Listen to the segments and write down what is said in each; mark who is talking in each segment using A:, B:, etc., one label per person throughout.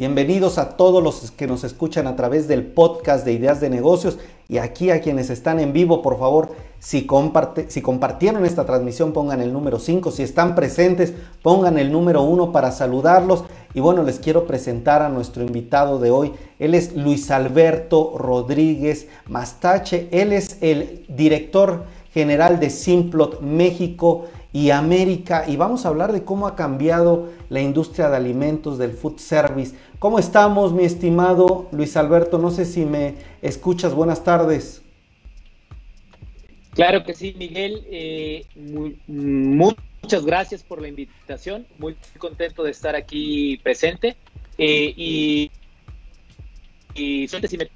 A: Bienvenidos a todos los que nos escuchan a través del podcast de Ideas de Negocios y aquí a quienes están en vivo, por favor, si, si compartieron esta transmisión, pongan el número 5. Si están presentes, pongan el número 1 para saludarlos. Y bueno, les quiero presentar a nuestro invitado de hoy. Él es Luis Alberto Rodríguez Mastache. Él es el director general de Simplot México y América y vamos a hablar de cómo ha cambiado la industria de alimentos del food service. ¿Cómo estamos, mi estimado Luis Alberto? No sé si me escuchas. Buenas tardes.
B: Claro que sí, Miguel. Eh, muchas gracias por la invitación. Muy contento de estar aquí presente. Eh, y, y si me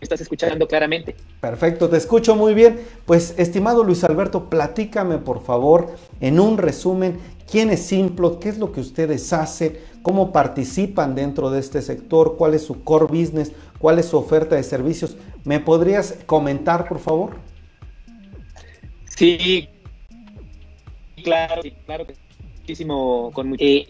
B: estás escuchando claramente.
A: Perfecto, te escucho muy bien. Pues, estimado Luis Alberto, platícame por favor en un resumen quién es Simplot, qué es lo que ustedes hacen, cómo participan dentro de este sector, cuál es su core business, cuál es su oferta de servicios. ¿Me podrías comentar, por favor?
B: Sí, claro, claro que muchísimo con eh,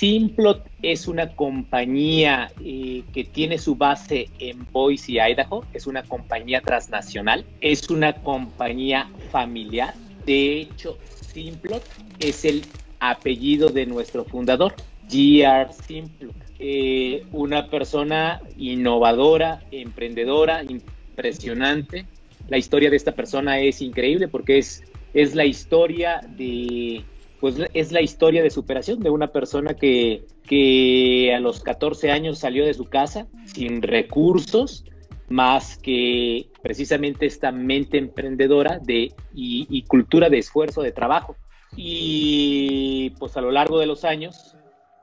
B: Simplot es una compañía eh, que tiene su base en Boise, Idaho. Es una compañía transnacional. Es una compañía familiar. De hecho, Simplot es el apellido de nuestro fundador, G.R. Simplot. Eh, una persona innovadora, emprendedora, impresionante. La historia de esta persona es increíble porque es, es la historia de pues es la historia de superación de una persona que, que a los 14 años salió de su casa sin recursos, más que precisamente esta mente emprendedora de, y, cultura de esfuerzo, de trabajo. Y pues a lo largo de los años,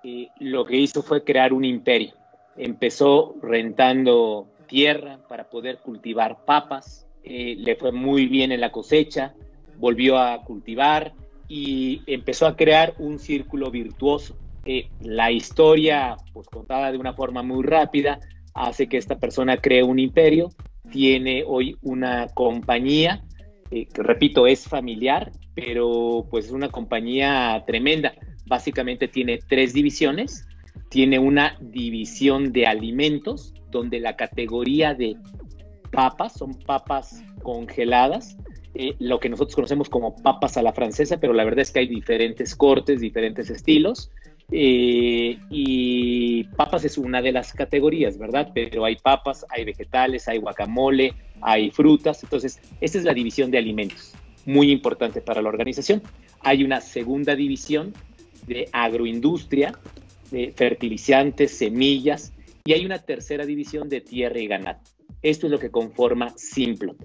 B: eh, lo que hizo fue crear un imperio. Empezó rentando tierra para poder cultivar papas, eh, le fue muy bien en la cosecha, volvió a cultivar, y empezó a crear un círculo virtuoso. Eh, la historia, pues contada de una forma muy rápida, hace que esta persona cree un imperio, tiene hoy una compañía, eh, que repito, es familiar, pero pues es una compañía tremenda. Básicamente tiene tres divisiones. Tiene una división de alimentos, donde la categoría de papas son papas congeladas, eh, lo que nosotros conocemos como papas a la francesa, pero la verdad es que hay diferentes cortes, diferentes estilos. Eh, y papas es una de las categorías, ¿verdad? Pero hay papas, hay vegetales, hay guacamole, hay frutas. Entonces, esta es la división de alimentos, muy importante para la organización. Hay una segunda división de agroindustria, de fertilizantes, semillas, y hay una tercera división de tierra y ganado. Esto es lo que conforma Simplot.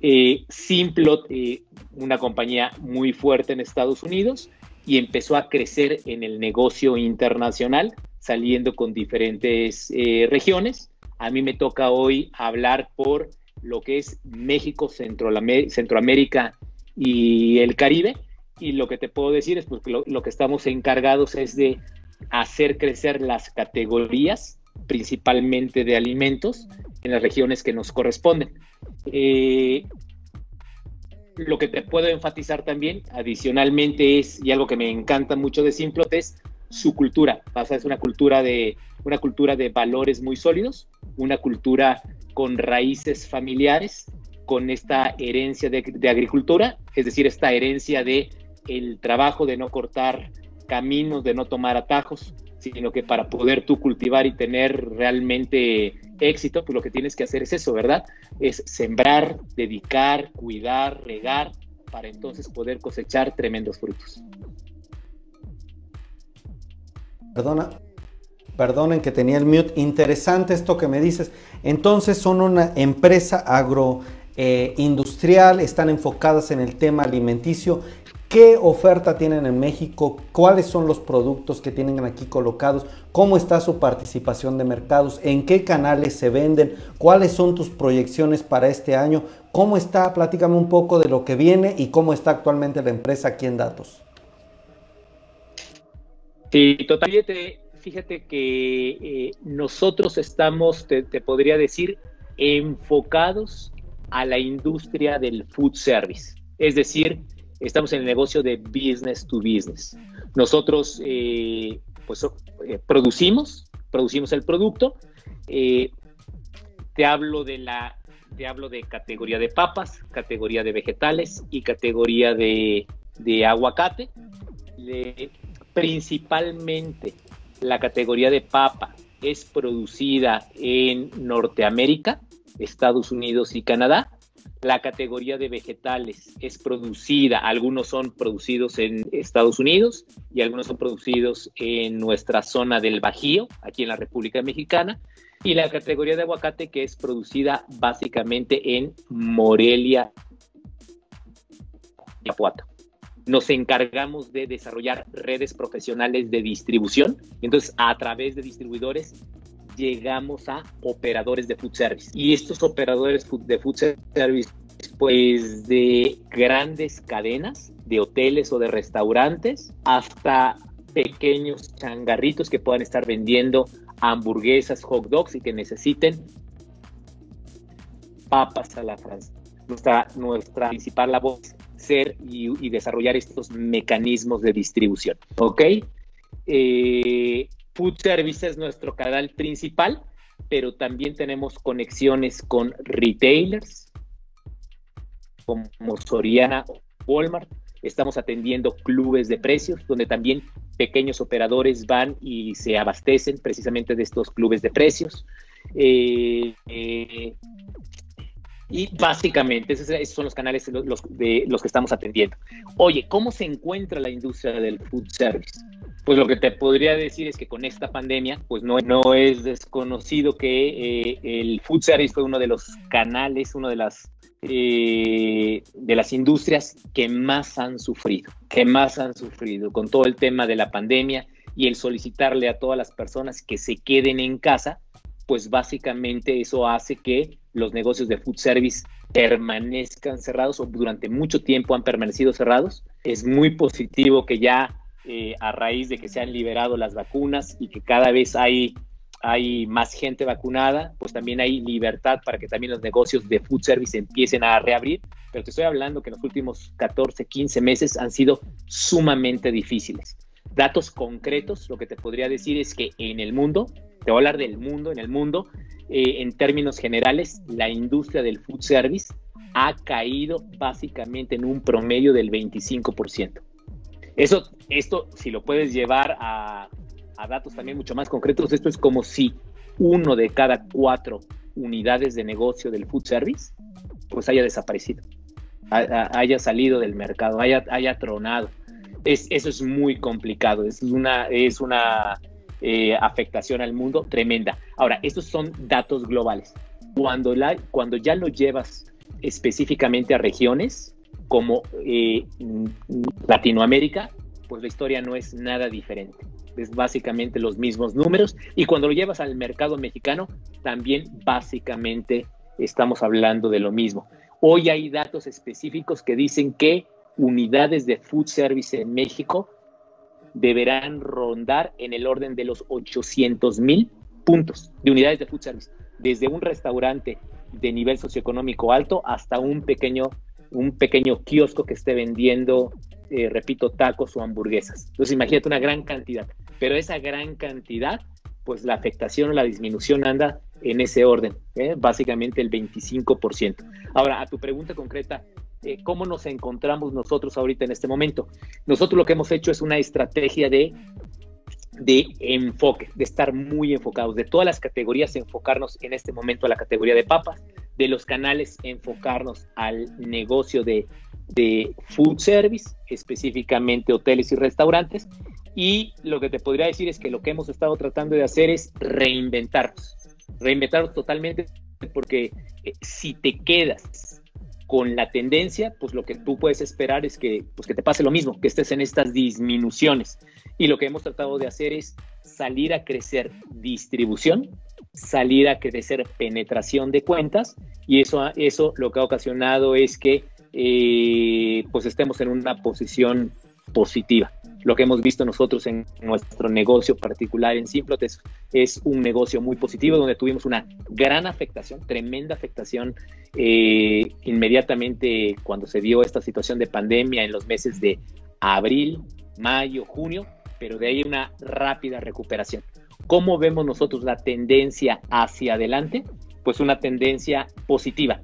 B: Eh, Simplot, eh, una compañía muy fuerte en Estados Unidos, y empezó a crecer en el negocio internacional, saliendo con diferentes eh, regiones. A mí me toca hoy hablar por lo que es México, Centroamérica y el Caribe. Y lo que te puedo decir es pues, que lo que estamos encargados es de hacer crecer las categorías, principalmente de alimentos, en las regiones que nos corresponden. Eh, lo que te puedo enfatizar también, adicionalmente, es, y algo que me encanta mucho de Simplot, es su cultura. es una cultura de, una cultura de valores muy sólidos, una cultura con raíces familiares, con esta herencia de, de agricultura, es decir, esta herencia de el trabajo de no cortar caminos, de no tomar atajos, sino que para poder tú cultivar y tener realmente éxito, pues lo que tienes que hacer es eso, ¿verdad? Es sembrar, dedicar, cuidar, regar, para entonces poder cosechar tremendos frutos.
A: Perdona, perdonen que tenía el mute. Interesante esto que me dices. Entonces son una empresa agroindustrial, eh, están enfocadas en el tema alimenticio ¿Qué oferta tienen en México? ¿Cuáles son los productos que tienen aquí colocados? ¿Cómo está su participación de mercados? ¿En qué canales se venden? ¿Cuáles son tus proyecciones para este año? ¿Cómo está? Platícame un poco de lo que viene y cómo está actualmente la empresa aquí en Datos.
B: Sí, totalmente. Fíjate que eh, nosotros estamos, te podría decir, enfocados a la industria del food service. Es decir, estamos en el negocio de business to business. Nosotros, eh, pues, eh, producimos, producimos el producto. Eh, te hablo de la te hablo de categoría de papas, categoría de vegetales y categoría de, aguacate. principalmente la categoría de papa es producida en Norteamérica, Estados Unidos y Canadá. La categoría de vegetales es producida, algunos son producidos en Estados Unidos y algunos son producidos en nuestra zona del Bajío, aquí en la República Mexicana. Y la categoría de aguacate que es producida básicamente en Morelia, Guanajuato nos encargamos de desarrollar redes profesionales de distribución. Entonces, a través de distribuidores llegamos a operadores de food service. Y estos operadores de food service, pues de grandes cadenas de hoteles o de restaurantes hasta pequeños changarritos que puedan estar vendiendo hamburguesas, hot dogs y que necesiten papas a la francesa. Nuestra, principal labor es ser y, desarrollar estos mecanismos de distribución. ¿Ok? Eh, Food Service es nuestro canal principal, pero también tenemos conexiones con retailers como Soriana o Walmart. Estamos atendiendo clubes de precios, donde también pequeños operadores van y se abastecen precisamente de estos clubes de precios. Eh, eh, y básicamente esos, son los canales de los que estamos atendiendo. Oye, ¿cómo se encuentra la industria del food service? Pues lo que te podría decir es que con esta pandemia, pues no, no es desconocido que eh, el food service fue uno de los canales, uno de las eh, de las industrias que más han sufrido, que más han sufrido con todo el tema de la pandemia y el solicitarle a todas las personas que se queden en casa, pues básicamente eso hace que los negocios de food service permanezcan cerrados o durante mucho tiempo han permanecido cerrados. Es muy positivo que ya eh, a raíz de que se han liberado las vacunas y que cada vez hay, más gente vacunada, pues también hay libertad para que también los negocios de food service empiecen a reabrir. Pero te estoy hablando que los últimos 14, 15 meses han sido sumamente difíciles. Datos concretos, lo que te podría decir es que en el mundo, te voy a hablar del mundo, en el mundo, eh, en términos generales, la industria del food service ha caído básicamente en un promedio del 25%. Eso, esto, si lo puedes llevar a, datos también mucho más concretos, esto es como si uno de cada cuatro unidades de negocio del food service pues haya desaparecido, haya salido del mercado, haya, haya tronado. Es, eso es muy complicado, es una, es una eh, afectación al mundo tremenda. Ahora, estos son datos globales. Cuando, la, cuando ya lo llevas específicamente a regiones como eh, Latinoamérica, pues la historia no es nada diferente. Es básicamente los mismos números. Y cuando lo llevas al mercado mexicano, también básicamente estamos hablando de lo mismo. Hoy hay datos específicos que dicen que unidades de food service en México deberán rondar en el orden de los 800 mil puntos de unidades de food service, desde un restaurante de nivel socioeconómico alto hasta un pequeño, un pequeño kiosco que esté vendiendo, eh, repito, tacos o hamburguesas. Entonces imagínate una gran cantidad, pero esa gran cantidad, pues la afectación o la disminución anda en ese orden, ¿eh? básicamente el 25%. Ahora, a tu pregunta concreta, eh, cómo nos encontramos nosotros ahorita en este momento. Nosotros lo que hemos hecho es una estrategia de, de enfoque, de estar muy enfocados, de todas las categorías enfocarnos en este momento a la categoría de papas, de los canales enfocarnos al negocio de, de food service, específicamente hoteles y restaurantes. Y lo que te podría decir es que lo que hemos estado tratando de hacer es reinventarnos, reinventarnos totalmente, porque eh, si te quedas con la tendencia, pues lo que tú puedes esperar es que, pues que te pase lo mismo, que estés en estas disminuciones. Y lo que hemos tratado de hacer es salir a crecer distribución, salir a crecer penetración de cuentas, y eso, eso lo que ha ocasionado es que eh, pues estemos en una posición positiva. Lo que hemos visto nosotros en nuestro negocio particular en Simplot es, un negocio muy positivo donde tuvimos una gran afectación, tremenda afectación eh, inmediatamente cuando se dio esta situación de pandemia en los meses de abril, mayo, junio, pero de ahí una rápida recuperación. ¿Cómo vemos nosotros la tendencia hacia adelante? Pues una tendencia positiva.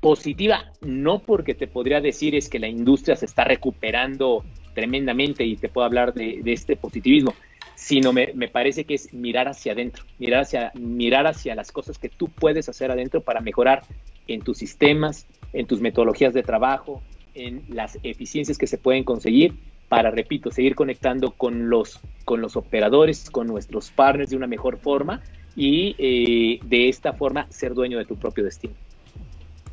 B: Positiva no porque te podría decir es que la industria se está recuperando tremendamente y te puedo hablar de, este positivismo, sino me, parece que es mirar hacia adentro, mirar hacia, mirar hacia las cosas que tú puedes hacer adentro para mejorar en tus sistemas, en tus metodologías de trabajo, en las eficiencias que se pueden conseguir para, repito, seguir conectando con los, con los operadores, con nuestros partners de una mejor forma y eh, de esta forma ser dueño de tu propio destino.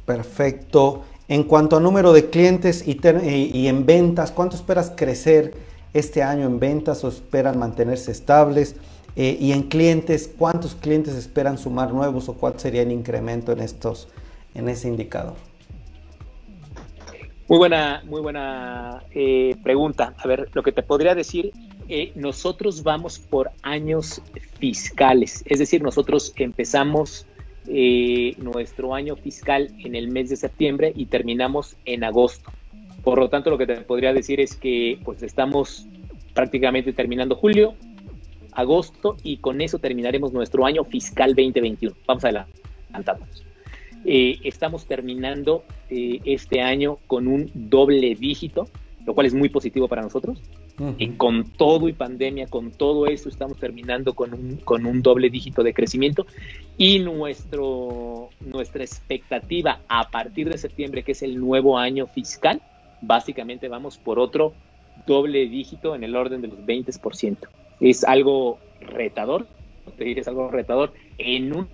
A: Perfecto. En cuanto a número de clientes y, en ventas, ¿cuánto esperas crecer este año en ventas o esperan mantenerse estables? Eh, y en clientes, ¿cuántos clientes esperan sumar nuevos o cuál sería el incremento en estos, en ese indicador?
B: Muy buena, muy buena eh, pregunta. A ver, lo que te podría decir, eh, nosotros vamos por años fiscales, es decir, nosotros empezamos eh, nuestro año fiscal en el mes de septiembre y terminamos en agosto. Por lo tanto, lo que te podría decir es que pues estamos prácticamente terminando julio, agosto y con eso terminaremos nuestro año fiscal 2021. Vamos adelantándonos. Eh, estamos terminando eh, este año con un doble dígito, lo cual es muy positivo para nosotros. y con todo y pandemia, con todo eso, estamos terminando con un, con un doble dígito de crecimiento. Y nuestro, nuestra expectativa a partir de septiembre, que es el nuevo año fiscal, básicamente vamos por otro doble dígito en el orden de los 20%. Es algo retador, te diré, es algo retador en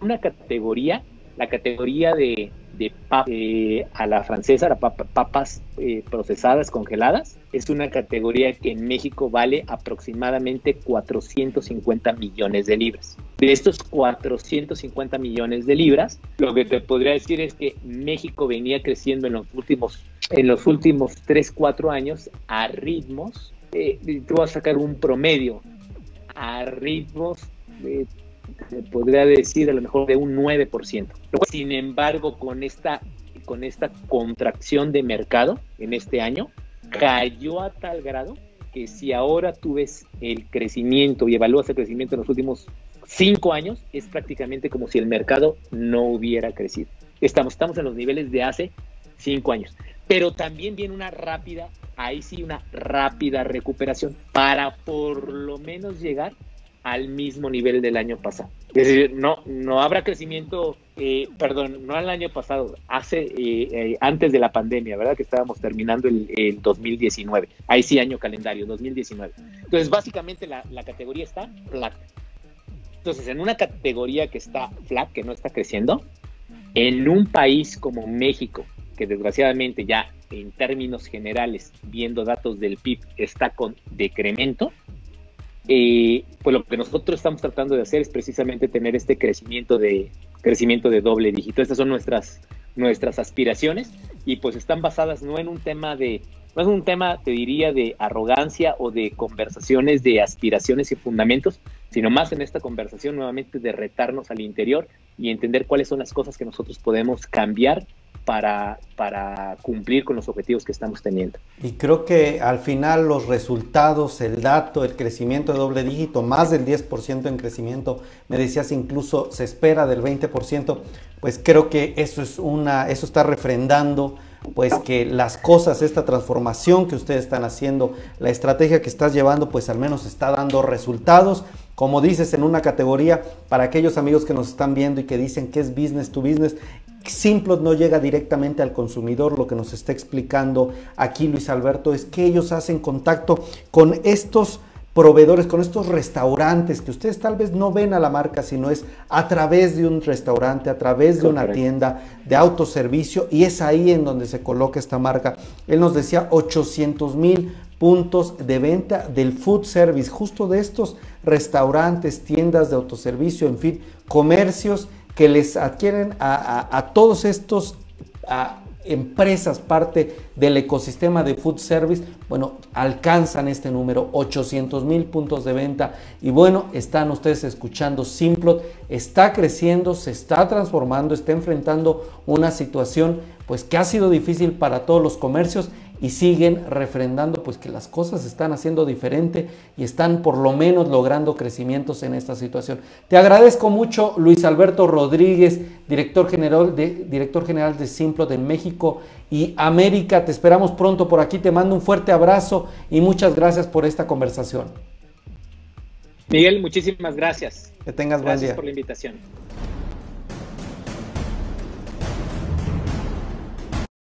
B: una categoría la categoría de, de eh, a la francesa, las papas eh, procesadas, congeladas, es una categoría que en México vale aproximadamente 450 millones de libras. De estos 450 millones de libras, lo que te podría decir es que México venía creciendo en los últimos, en los últimos 3, 4 años a ritmos, eh, tú vas a sacar un promedio, a ritmos podría decir a lo mejor de un 9%. Sin embargo, con esta, con esta contracción de mercado en este año, cayó a tal grado que si ahora tú ves el crecimiento y evalúas el crecimiento en los últimos cinco años, es prácticamente como si el mercado no hubiera crecido. Estamos, estamos en los niveles de hace cinco años. Pero también viene una rápida, ahí sí, una rápida recuperación para por lo menos llegar al mismo nivel del año pasado. Es decir, no, no habrá crecimiento, eh, perdón, no al año pasado, hace eh, eh, antes de la pandemia, ¿verdad? Que estábamos terminando el, 2019. Ahí sí, año calendario, 2019. Entonces, básicamente la, la categoría está flat. Entonces, en una categoría que está flat, que no está creciendo, en un país como México, que desgraciadamente ya en términos generales, viendo datos del PIB, está con decremento, eh, pues lo que nosotros estamos tratando de hacer es precisamente tener este crecimiento de crecimiento de doble dígito. Estas son nuestras nuestras aspiraciones y pues están basadas no en un tema de no es un tema te diría de arrogancia o de conversaciones de aspiraciones y fundamentos, sino más en esta conversación nuevamente de retarnos al interior y entender cuáles son las cosas que nosotros podemos cambiar para, cumplir con los objetivos que estamos teniendo.
A: Y creo que al final los resultados, el dato, el crecimiento de doble dígito, más del 10% en crecimiento, me decías incluso se espera del 20%, pues creo que eso es una, eso está refrendando pues que las cosas, esta transformación que ustedes están haciendo, la estrategia que estás llevando, pues al menos está dando resultados. Como dices en una categoría, para aquellos amigos que nos están viendo y que dicen que es business to business, Simplot no llega directamente al consumidor, lo que nos está explicando aquí Luis Alberto es que ellos hacen contacto con estos proveedores, con estos restaurantes que ustedes tal vez no ven a la marca, sino es a través de un restaurante, a través de una tienda de autoservicio. Y es ahí en donde se coloca esta marca. Él nos decía 800 mil puntos de venta del food service, justo de estos restaurantes, tiendas de autoservicio, en fin, comercios que les adquieren a, todos estos empresas, parte del ecosistema de food service, bueno, alcanzan este número, 800 mil puntos de venta. Y bueno, están ustedes escuchando, Simplot está creciendo, se está transformando, está enfrentando una situación pues que ha sido difícil para todos los comercios y siguen refrendando pues que las cosas se están haciendo diferente y están por lo menos logrando crecimientos en esta situación. Te agradezco mucho Luis Alberto Rodríguez, director general de, director general de Simplot en México y América. Te esperamos pronto por aquí. Te mando un fuerte abrazo y muchas gracias por esta conversación.
B: Miguel, muchísimas gracias.
A: Que tengas
B: gracias
A: buen día.
B: por la invitación.